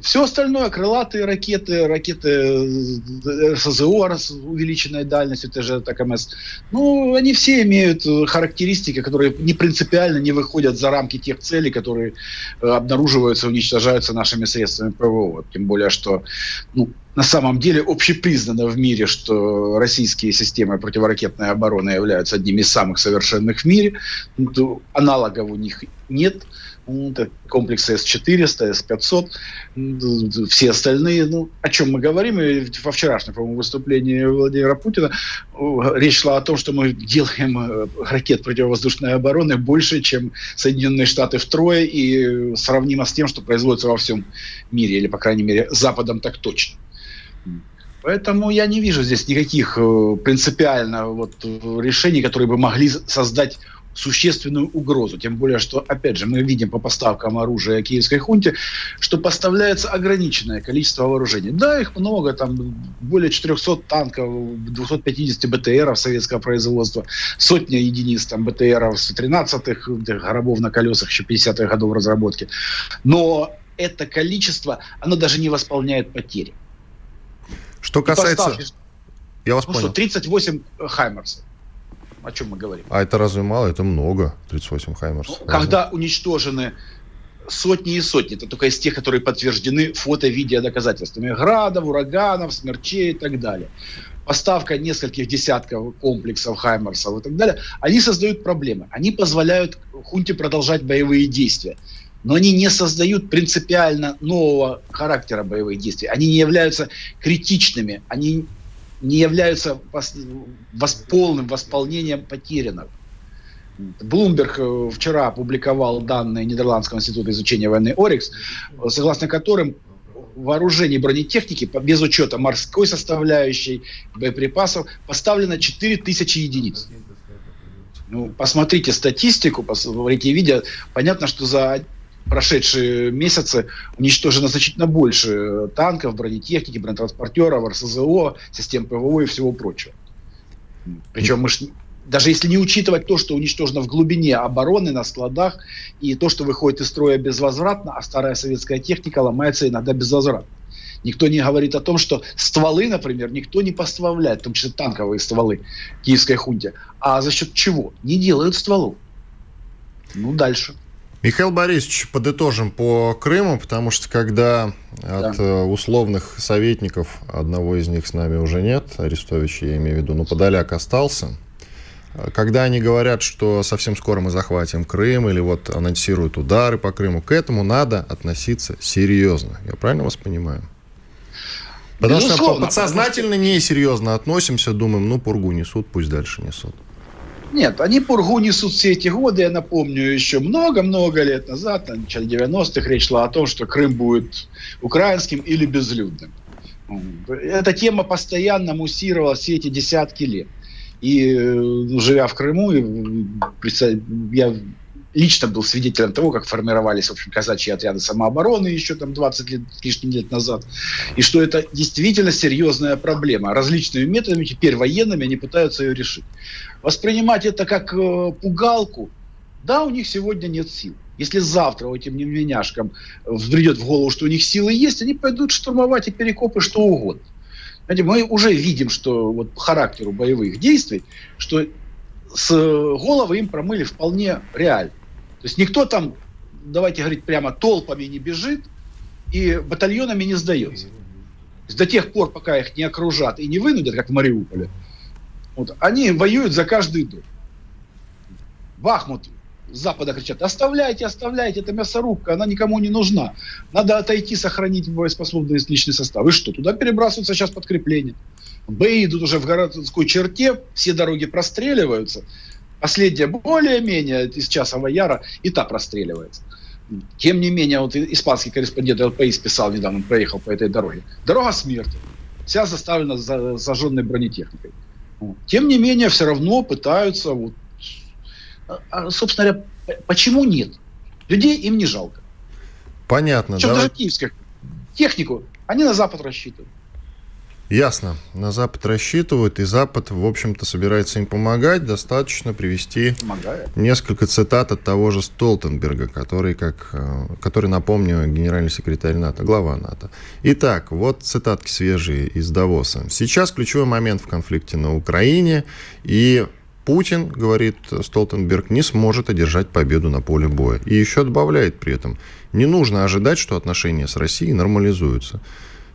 Speaker 5: Все остальное, крылатые ракеты, ракеты э, СЗО с увеличенной дальностью, это же ТКМС, ну, они все имеют э, характеристики, которые не принципиально не выходят за рамки тех целей, которые э, обнаруживаются, уничтожаются нашими средствами ПВО. Тем более, что ну, на самом деле общепризнано в мире, что российские системы противоракетной обороны являются одними из самых совершенных в мире. Ну, аналогов у них нет комплексы С-400, С-500, все остальные. Ну, о чем мы говорим? И во вчерашнем, по-моему, выступлении Владимира Путина речь шла о том, что мы делаем э, ракет противовоздушной обороны больше, чем Соединенные Штаты втрое, и сравнимо с тем, что производится во всем мире, или, по крайней мере, Западом так точно. Поэтому я не вижу здесь никаких э, принципиально вот решений, которые бы могли создать существенную угрозу. Тем более, что, опять же, мы видим по поставкам оружия киевской хунте, что поставляется ограниченное количество вооружений. Да, их много, там более 400 танков, 250 БТРов советского производства, сотня единиц там БТРов с 13-х, гробов на колесах еще 50-х годов разработки. Но это количество, оно даже не восполняет потери.
Speaker 2: Что касается... Поставки,
Speaker 5: я вас ну понял. Что, 38 Хаймерсов о чем мы говорим.
Speaker 2: А это разве мало? Это много, 38 Хаймерс. Ну,
Speaker 5: когда уничтожены сотни и сотни, это только из тех, которые подтверждены фото-видео доказательствами градов, ураганов, смерчей и так далее. Поставка нескольких десятков комплексов Хаймерсов и так далее, они создают проблемы. Они позволяют хунте продолжать боевые действия но они не создают принципиально нового характера боевых действий. Они не являются критичными, они не являются полным восполнением потерянного. Блумберг э, вчера опубликовал данные Нидерландского института изучения войны Орикс, согласно которым вооружений бронетехники без учета морской составляющей, боеприпасов поставлено 4000 единиц. Ну, посмотрите статистику, посмотрите видео. Понятно, что за прошедшие месяцы уничтожено значительно больше танков, бронетехники, бронетранспортеров, РСЗО, систем ПВО и всего прочего. Причем мы даже если не учитывать то, что уничтожено в глубине обороны, на складах, и то, что выходит из строя безвозвратно, а старая советская техника ломается иногда безвозвратно. Никто не говорит о том, что стволы, например, никто не поставляет, в том числе танковые стволы киевской хунте. А за счет чего? Не делают стволов. Ну, дальше.
Speaker 2: Михаил Борисович, подытожим по Крыму, потому что когда да. от э, условных советников, одного из них с нами уже нет, Арестович, я имею в виду, но Подоляк остался, когда они говорят, что совсем скоро мы захватим Крым или вот анонсируют удары по Крыму, к этому надо относиться серьезно. Я правильно вас понимаю? Потому Безусловно, что подсознательно потому несерьезно относимся, думаем, ну, пургу несут, пусть дальше несут.
Speaker 5: Нет, они пургу несут все эти годы, я напомню, еще много-много лет назад, в начале 90-х, речь шла о том, что Крым будет украинским или безлюдным. Эта тема постоянно муссировалась все эти десятки лет. И ну, живя в Крыму, я лично был свидетелем того, как формировались, в общем, казачьи отряды самообороны еще там 20 лет, лишних лет назад. И что это действительно серьезная проблема. Различными методами, теперь военными, они пытаются ее решить. Воспринимать это как э, пугалку, да, у них сегодня нет сил. Если завтра этим невменяшкам взбредет в голову, что у них силы есть, они пойдут штурмовать и перекопы что угодно. Знаете, мы уже видим, что вот по характеру боевых действий, что с головы им промыли вполне реально. То есть никто там, давайте говорить прямо, толпами не бежит и батальонами не сдается. до тех пор, пока их не окружат и не вынудят, как в Мариуполе, вот, они воюют за каждый дом. Бахмут с запада кричат, оставляйте, оставляйте, это мясорубка, она никому не нужна. Надо отойти, сохранить боеспособный личный состав. И что, туда перебрасываются сейчас подкрепления. Бои идут уже в городской черте, все дороги простреливаются. Последняя более-менее из Часового Яра и та простреливается. Тем не менее, вот испанский корреспондент ЛПИС писал недавно, он проехал по этой дороге. Дорога смерти. Вся заставлена зажженной бронетехникой. Тем не менее, все равно пытаются вот, а, а, собственно говоря, почему нет? Людей им не жалко.
Speaker 2: Понятно.
Speaker 5: Причем давай... даже киевских технику они на Запад рассчитывают.
Speaker 2: Ясно. На Запад рассчитывают, и Запад, в общем-то, собирается им помогать. Достаточно привести Помогает. несколько цитат от того же Столтенберга, который, как, э, который, напомню, генеральный секретарь НАТО, глава НАТО. Итак, вот цитатки свежие из Давоса. Сейчас ключевой момент в конфликте на Украине, и Путин, говорит Столтенберг, не сможет одержать победу на поле боя. И еще добавляет при этом, не нужно ожидать, что отношения с Россией нормализуются.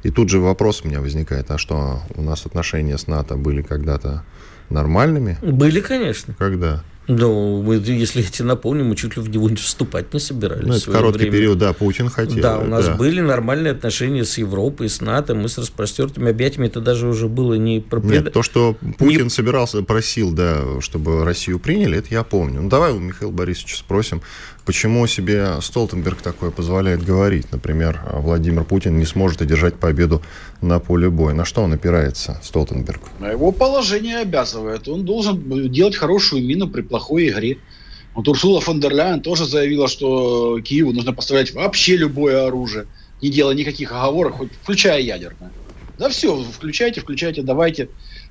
Speaker 2: И тут же вопрос у меня возникает, а что, у нас отношения с НАТО были когда-то нормальными?
Speaker 3: Были, конечно.
Speaker 2: Когда?
Speaker 3: Ну, мы, если я тебе напомню, мы чуть ли в него не вступать не собирались. Ну,
Speaker 2: это короткий время. период, да, Путин хотел.
Speaker 3: Да, у нас да. были нормальные отношения с Европой, с НАТО, мы с распростертыми объятиями, это даже уже было не
Speaker 2: про... Нет, то, что Путин не... собирался, просил, да, чтобы Россию приняли, это я помню. Ну, давай у Михаила Борисовича спросим, почему себе Столтенберг такое позволяет говорить. Например, Владимир Путин не сможет одержать победу на поле боя. На что он опирается, Столтенберг?
Speaker 5: Его положение обязывает. Он должен делать хорошую мину при плохой игре. Вот Урсула фон дер Ляйен тоже заявила, что Киеву нужно поставлять вообще любое оружие, не делая никаких оговорок, хоть включая ядерное. Да все, включайте, включайте, давайте.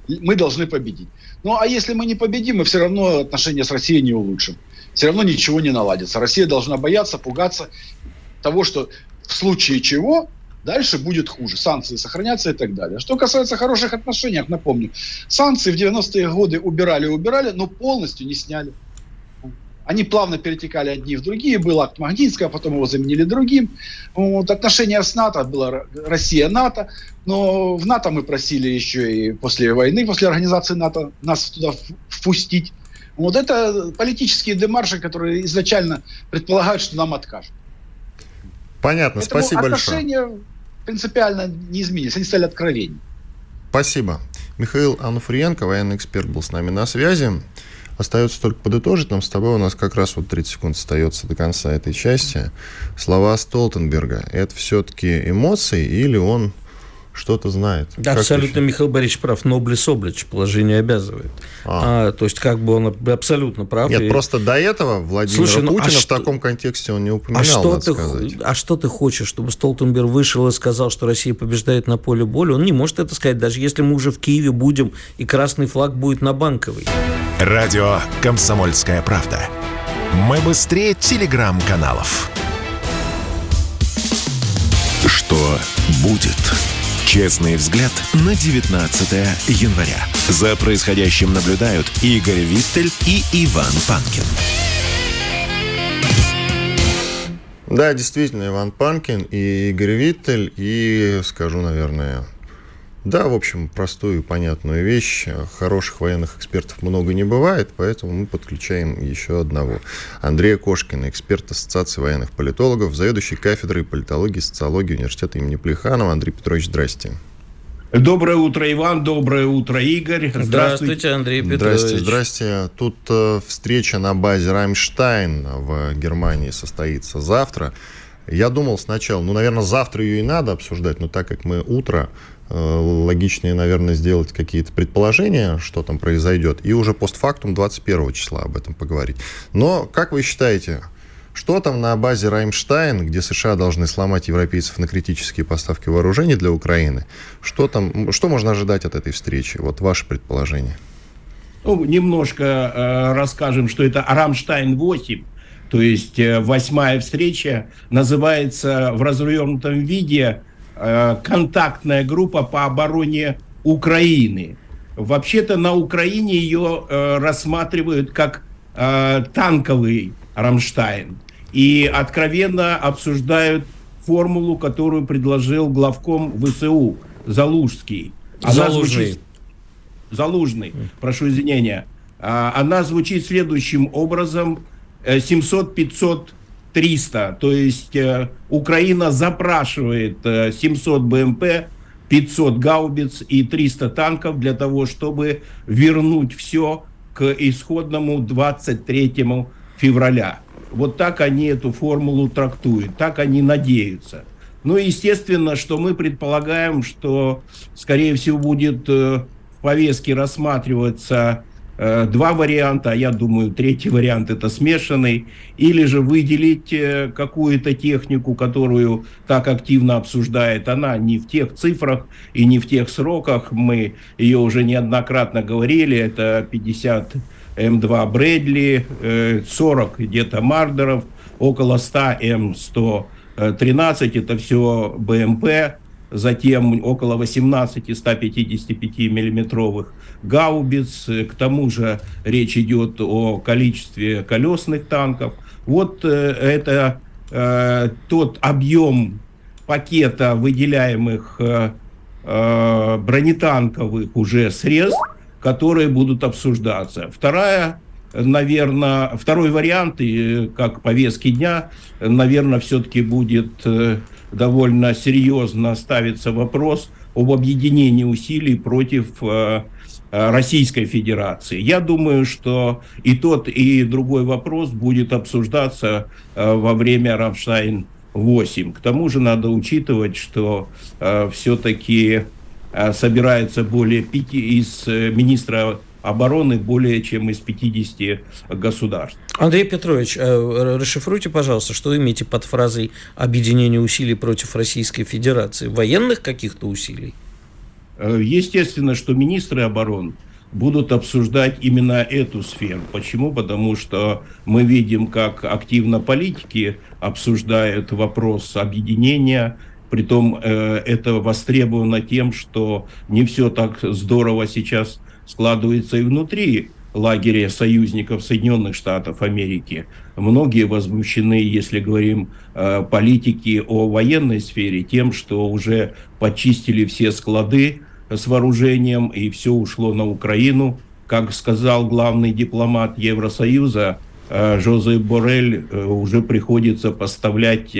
Speaker 5: Мы должны победить. Ну, а если мы не победим, мы все равно отношения с Россией не улучшим. Все равно ничего не наладится. Россия должна бояться, пугаться того, что в случае чего дальше будет хуже. Санкции сохранятся и так далее. Что касается хороших отношений, напомню, санкции в 90-е годы убирали-убирали, но полностью не сняли. Они плавно перетекали одни в другие. Был акт Магнитского, потом его заменили другим. Вот, отношения с НАТО было Россия-НАТО. Но в НАТО мы просили еще и после войны, после организации НАТО, нас туда впустить. Вот это политические демарши, которые изначально предполагают, что нам откажут.
Speaker 2: Понятно, Поэтому спасибо
Speaker 5: отношения большое. принципиально не изменились, они стали откровеннее.
Speaker 2: Спасибо. Михаил Ануфриенко, военный эксперт, был с нами на связи. Остается только подытожить нам с тобой, у нас как раз вот 30 секунд остается до конца этой части. Слова Столтенберга, это все-таки эмоции или он что-то знает.
Speaker 3: Да, абсолютно Михаил Борисович прав. Ноблес облич положение обязывает. А. А, то есть, как бы он абсолютно прав.
Speaker 2: Нет, и... просто до этого Владимира Слушай, ну, а Путина а в что... таком контексте он не упоминал, а что надо
Speaker 3: ты...
Speaker 2: сказать.
Speaker 3: А что ты хочешь, чтобы Столтенберг вышел и сказал, что Россия побеждает на поле боли? Он не может это сказать, даже если мы уже в Киеве будем, и красный флаг будет на Банковой.
Speaker 1: Радио «Комсомольская правда». Мы быстрее телеграм-каналов. Что будет? Честный взгляд на 19 января. За происходящим наблюдают Игорь Виттель и Иван Панкин.
Speaker 2: Да, действительно, Иван Панкин и Игорь Виттель. И скажу, наверное, да, в общем, простую и понятную вещь. Хороших военных экспертов много не бывает, поэтому мы подключаем еще одного. Андрея Кошкина, эксперт Ассоциации военных политологов, заведующий кафедрой политологии и социологии университета имени Плеханова. Андрей Петрович, здрасте.
Speaker 6: Доброе утро, Иван. Доброе утро, Игорь.
Speaker 3: Здравствуйте, здравствуйте Андрей Петрович.
Speaker 2: Здрасте, здрасте. Тут э, встреча на базе Раймштайн в Германии состоится завтра. Я думал сначала, ну, наверное, завтра ее и надо обсуждать, но так как мы утро, логичнее, наверное, сделать какие-то предположения, что там произойдет, и уже постфактум 21 числа об этом поговорить. Но, как вы считаете, что там на базе Раймштайн, где США должны сломать европейцев на критические поставки вооружений для Украины, что там, что можно ожидать от этой встречи? Вот ваше предположение.
Speaker 6: Ну, немножко э, расскажем, что это Рамштайн-8, то есть э, восьмая встреча называется в развернутом виде э, контактная группа по обороне Украины. Вообще-то на Украине ее э, рассматривают как танковый Рамштайн и откровенно обсуждают формулу, которую предложил главком ВСУ Залужский.
Speaker 3: Она Залужный. Звучит...
Speaker 6: Залужный, прошу извинения. А, она звучит следующим образом – 700, 500, 300. То есть э, Украина запрашивает 700 э, БМП, 500 гаубиц и 300 танков для того, чтобы вернуть все к исходному 23 февраля. Вот так они эту формулу трактуют, так они надеются. Ну, естественно, что мы предполагаем, что, скорее всего, будет э, в повестке рассматриваться два варианта, а я думаю, третий вариант это смешанный, или же выделить э, какую-то технику, которую так активно обсуждает она, не в тех цифрах и не в тех сроках, мы ее уже неоднократно говорили, это 50 М2 Брэдли, 40 где-то Мардеров, около 100 М113, это все БМП, затем около 18 155 миллиметровых гаубиц. К тому же речь идет о количестве колесных танков. Вот э, это э, тот объем пакета выделяемых э, э, бронетанковых уже средств, которые будут обсуждаться. Вторая наверное, второй вариант, и как повестки дня, наверное, все-таки будет э, довольно серьезно ставится вопрос об объединении усилий против э, э, Российской Федерации. Я думаю, что и тот, и другой вопрос будет обсуждаться э, во время Рамштайн-8. К тому же надо учитывать, что все-таки собирается более пяти из министра обороны более чем из 50 государств.
Speaker 3: Андрей Петрович, э, расшифруйте, пожалуйста, что вы имеете под фразой объединение усилий против Российской Федерации? Военных каких-то усилий?
Speaker 6: Э, естественно, что министры обороны будут обсуждать именно эту сферу. Почему? Потому что мы видим, как активно политики обсуждают вопрос объединения, Притом э, это востребовано тем, что не все так здорово сейчас складывается и внутри лагеря союзников Соединенных Штатов Америки. Многие возмущены, если говорим э, политики о военной сфере, тем, что уже почистили все склады с вооружением и все ушло на Украину. Как сказал главный дипломат Евросоюза э, Жозеп Борель, э, уже приходится поставлять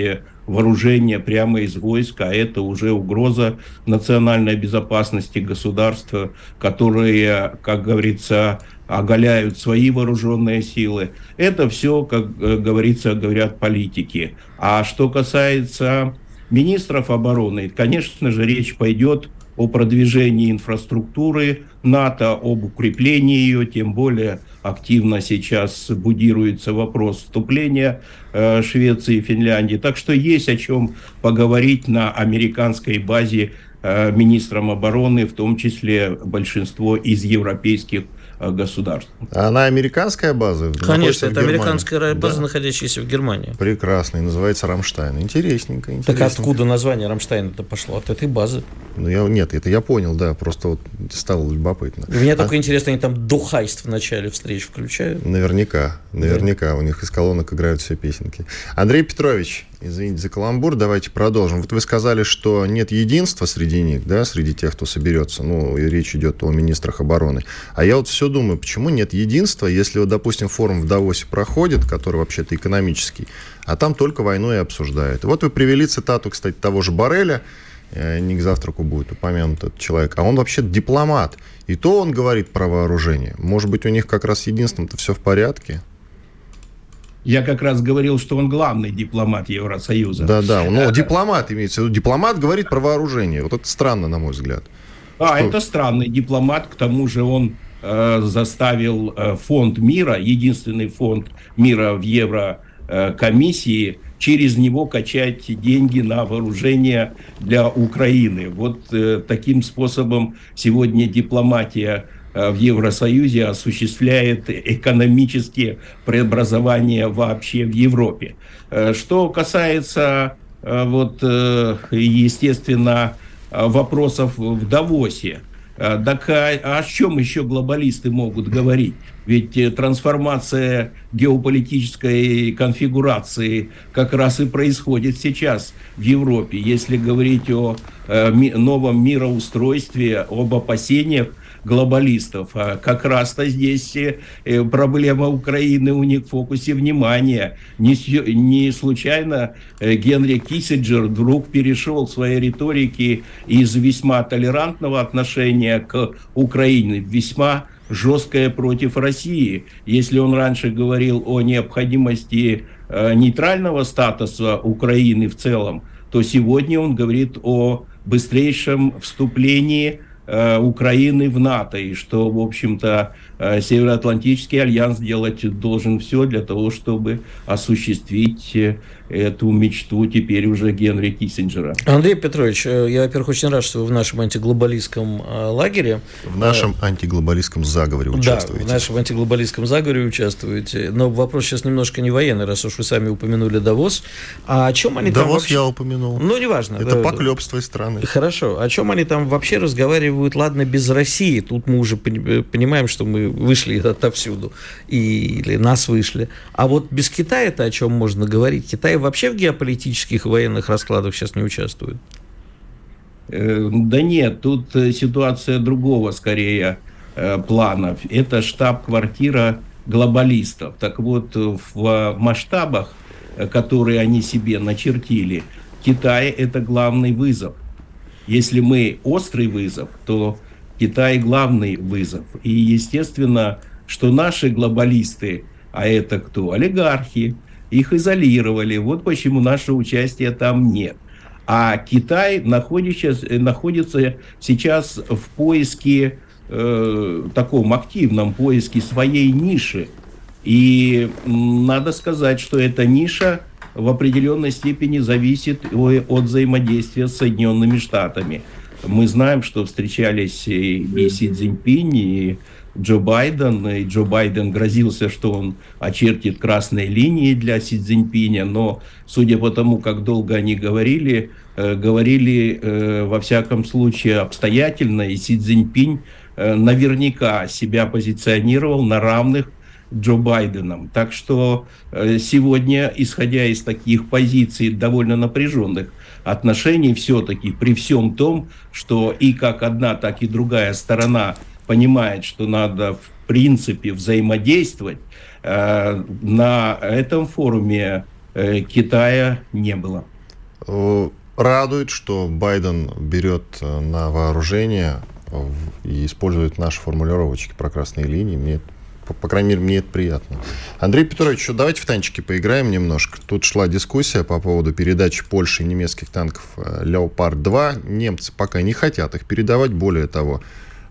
Speaker 6: вооружение прямо из войска, а это уже угроза национальной безопасности государства, которые, как говорится, оголяют свои вооруженные силы. Это все, как э, говорится, говорят политики. А что касается министров обороны, конечно же, речь пойдет продвижении инфраструктуры НАТО, об укреплении ее, тем более активно сейчас будируется вопрос вступления э, Швеции и Финляндии. Так что есть о чем поговорить на американской базе э, министрам обороны, в том числе большинство из европейских Э, государств.
Speaker 2: А она американская база?
Speaker 3: Конечно, это американская база, да. находящаяся в Германии.
Speaker 2: Прекрасно, и называется Рамштайн. Интересненько, интересненько.
Speaker 3: Так откуда название Рамштайн это пошло? От этой базы.
Speaker 2: Ну, я, нет, это я понял, да, просто вот стало любопытно.
Speaker 3: Мне а... только интересно, они там Du hast в начале встреч включают?
Speaker 2: Наверняка, наверняка. Да. У них из колонок играют все песенки. Андрей Петрович, Извините за каламбур, давайте продолжим. Вот вы сказали, что нет единства среди них, да, среди тех, кто соберется. Ну, и речь идет о министрах обороны. А я вот все думаю, почему нет единства, если, вот, допустим, форум в Давосе проходит, который вообще-то экономический, а там только войну и обсуждают. Вот вы привели цитату, кстати, того же Барреля, э, не к завтраку будет упомянут этот человек, а он вообще дипломат. И то он говорит про вооружение. Может быть, у них как раз единством-то все в порядке?
Speaker 6: Я как раз говорил, что он главный дипломат Евросоюза.
Speaker 2: Да, да. Ну, дипломат имеется в виду. Дипломат говорит про вооружение. Вот это странно, на мой взгляд.
Speaker 6: А, что... это странный дипломат. К тому же он э, заставил э, фонд мира, единственный фонд мира в Еврокомиссии, через него качать деньги на вооружение для Украины. Вот э, таким способом сегодня дипломатия Э, в Евросоюзе осуществляет экономические преобразования вообще в Европе. Э, что касается, э, вот, естественно, вопросов в Давосе, так а, о чем еще глобалисты могут говорить? Ведь трансформация геополитической конфигурации как раз и происходит сейчас в Европе. Если говорить о новом мироустройстве, об опасениях глобалистов. А как раз-то здесь э, проблема Украины у них в фокусе внимания. Не, не случайно э, Генри Киссинджер вдруг перешел в своей риторике из весьма толерантного отношения к Украине весьма жесткое против России. Если он раньше говорил о необходимости э, нейтрального статуса Украины в целом, то сегодня он говорит о быстрейшем вступлении Э, Украины в НАТО, и что, в общем-то, э, Североатлантический альянс делать должен все для того, чтобы осуществить э, эту мечту теперь уже Генри Киссинджера.
Speaker 3: Андрей Петрович, э, я, во-первых, очень рад, что вы в нашем антиглобалистском э, лагере.
Speaker 2: В нашем э, антиглобалистском заговоре участвуете.
Speaker 3: Да, в нашем антиглобалистском заговоре участвуете. Но вопрос сейчас немножко не военный, раз уж вы сами упомянули Давос. А о чем они
Speaker 2: Давос
Speaker 3: там вообще...
Speaker 2: я упомянул.
Speaker 3: Ну, неважно.
Speaker 2: Это да, поклеп страны.
Speaker 3: Хорошо. О чем они там вообще разговаривают, ладно, без России? Тут мы уже понимаем, что мы вышли отовсюду. И, или нас вышли. А вот без Китая-то о чем можно говорить? Китай вообще в геополитических военных раскладах сейчас не участвует?
Speaker 6: Э, да нет, тут э, ситуация другого скорее э, плана. Это штаб-квартира глобалистов. Так вот, в масштабах, которые они себе начертили, Китай – это главный вызов. Если мы острый вызов, то Китай – главный вызов. И естественно, что наши глобалисты, а это кто? Олигархи, их изолировали. Вот почему нашего участия там нет. А Китай находится, находится сейчас в поиске, э, таком активном поиске своей ниши. И надо сказать, что эта ниша в определенной степени зависит от взаимодействия с Соединенными Штатами. Мы знаем, что встречались и Си Цзиньпинь, и Джо Байден, и Джо Байден грозился, что он очертит красные линии для Си Цзиньпиня, но судя по тому, как долго они говорили, э, говорили э, во всяком случае обстоятельно, и Си Цзиньпинь э, наверняка себя позиционировал на равных Джо Байденом. Так что э, сегодня, исходя из таких позиций довольно напряженных отношений, все-таки при всем том, что и как одна, так и другая сторона – понимает, что надо в принципе взаимодействовать, э, на этом форуме э, Китая не было.
Speaker 2: Радует, что Байден берет на вооружение и использует наши формулировочки про красные линии. Мне по, по крайней мере, мне это приятно. Андрей Петрович, давайте в танчики поиграем немножко. Тут шла дискуссия по поводу передачи Польши немецких танков э, «Леопард-2». Немцы пока не хотят их передавать. Более того,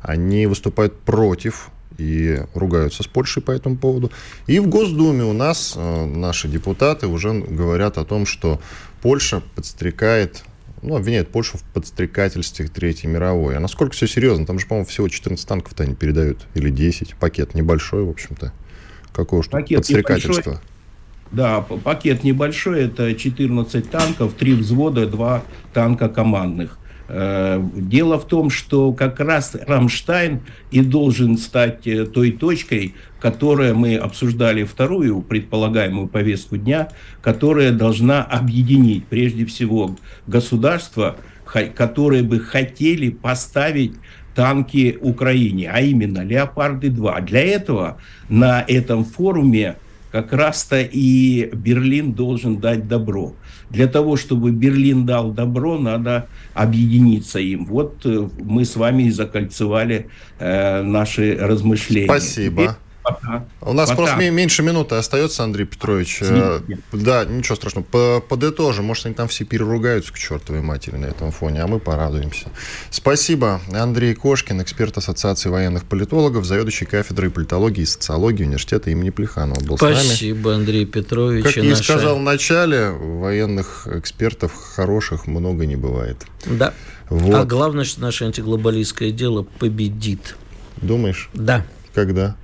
Speaker 2: они выступают против и ругаются с Польшей по этому поводу. И в Госдуме у нас э, наши депутаты уже говорят о том, что Польша подстрекает ну, обвиняют Польшу в подстрекательстве Третьей мировой. А насколько все серьезно? Там же, по-моему, всего 14 танков-то они передают. Или 10. Пакет небольшой, в общем-то. Какое уж тут подстрекательство. Небольшой.
Speaker 6: Да, пакет небольшой. Это 14 танков, 3 взвода, 2 танка командных. Э, дело в том, что как раз Рамштайн и должен стать э, той точкой, которая мы обсуждали вторую предполагаемую повестку дня, которая должна объединить прежде всего государства, которые бы хотели поставить танки Украине, а именно Леопарды-2. Для этого на этом форуме как раз-то и Берлин должен дать добро. Для того, чтобы Берлин дал добро, надо объединиться им. Вот э, мы с вами и закольцевали э, наши размышления.
Speaker 2: Спасибо. Пока. У нас Пока. просто меньше минуты остается, Андрей Петрович. Извините. Да, ничего страшного. Подытожим. Может, они там все переругаются к чертовой матери на этом фоне, а мы порадуемся. Спасибо. Андрей Кошкин, эксперт Ассоциации военных политологов, заведующий кафедрой политологии и социологии университета имени Плеханова был
Speaker 3: Спасибо, Андрей Петрович.
Speaker 2: Как я наша... сказал в начале, военных экспертов хороших много не бывает.
Speaker 3: Да. Вот. А главное, что наше антиглобалистское дело победит.
Speaker 2: Думаешь?
Speaker 3: Да.
Speaker 2: Когда?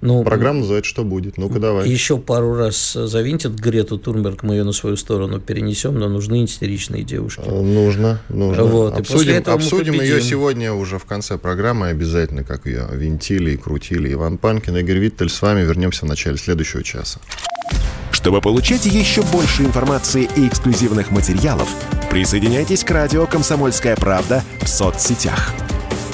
Speaker 2: Ну, Программа называется «Что будет?». Ну-ка, давай.
Speaker 3: Еще пару раз завинтят Грету Турнберг, мы ее на свою сторону перенесем, но нужны истеричные девушки.
Speaker 2: Э, нужно, нужно. Вот. Обсудим, обсудим ее сегодня уже в конце программы обязательно, как ее винтили и крутили. Иван Панкин, Игорь Виттель. С вами вернемся в начале следующего часа.
Speaker 1: Чтобы получать еще больше информации и эксклюзивных материалов, присоединяйтесь к радио «Комсомольская правда» в соцсетях –